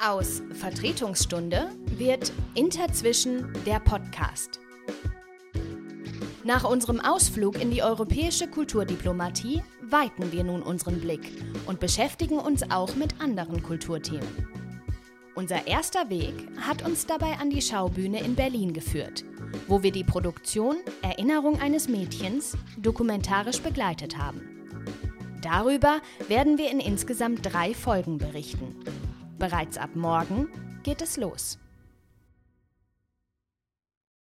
Aus Vertretungsstunde wird Interzwischen der Podcast. Nach unserem Ausflug in die europäische Kulturdiplomatie weiten wir nun unseren Blick und beschäftigen uns auch mit anderen Kulturthemen. Unser erster Weg hat uns dabei an die Schaubühne in Berlin geführt, wo wir die Produktion Erinnerung eines Mädchens dokumentarisch begleitet haben. Darüber werden wir in insgesamt drei Folgen berichten. Bereits ab morgen geht es los.